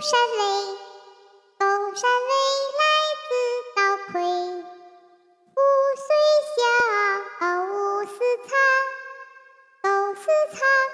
山雷，高山雷来自高魁，雾虽小，无私藏，高仓。